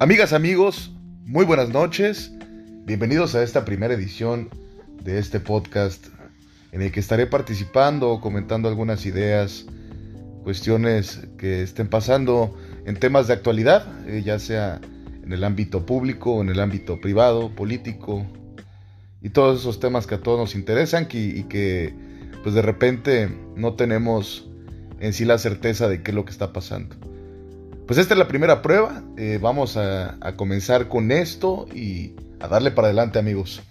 Amigas, amigos, muy buenas noches. Bienvenidos a esta primera edición de este podcast en el que estaré participando, comentando algunas ideas, cuestiones que estén pasando en temas de actualidad, eh, ya sea en el ámbito público, en el ámbito privado, político y todos esos temas que a todos nos interesan y que pues de repente no tenemos en sí la certeza de qué es lo que está pasando. Pues esta es la primera prueba. Eh, vamos a, a comenzar con esto y a darle para adelante amigos.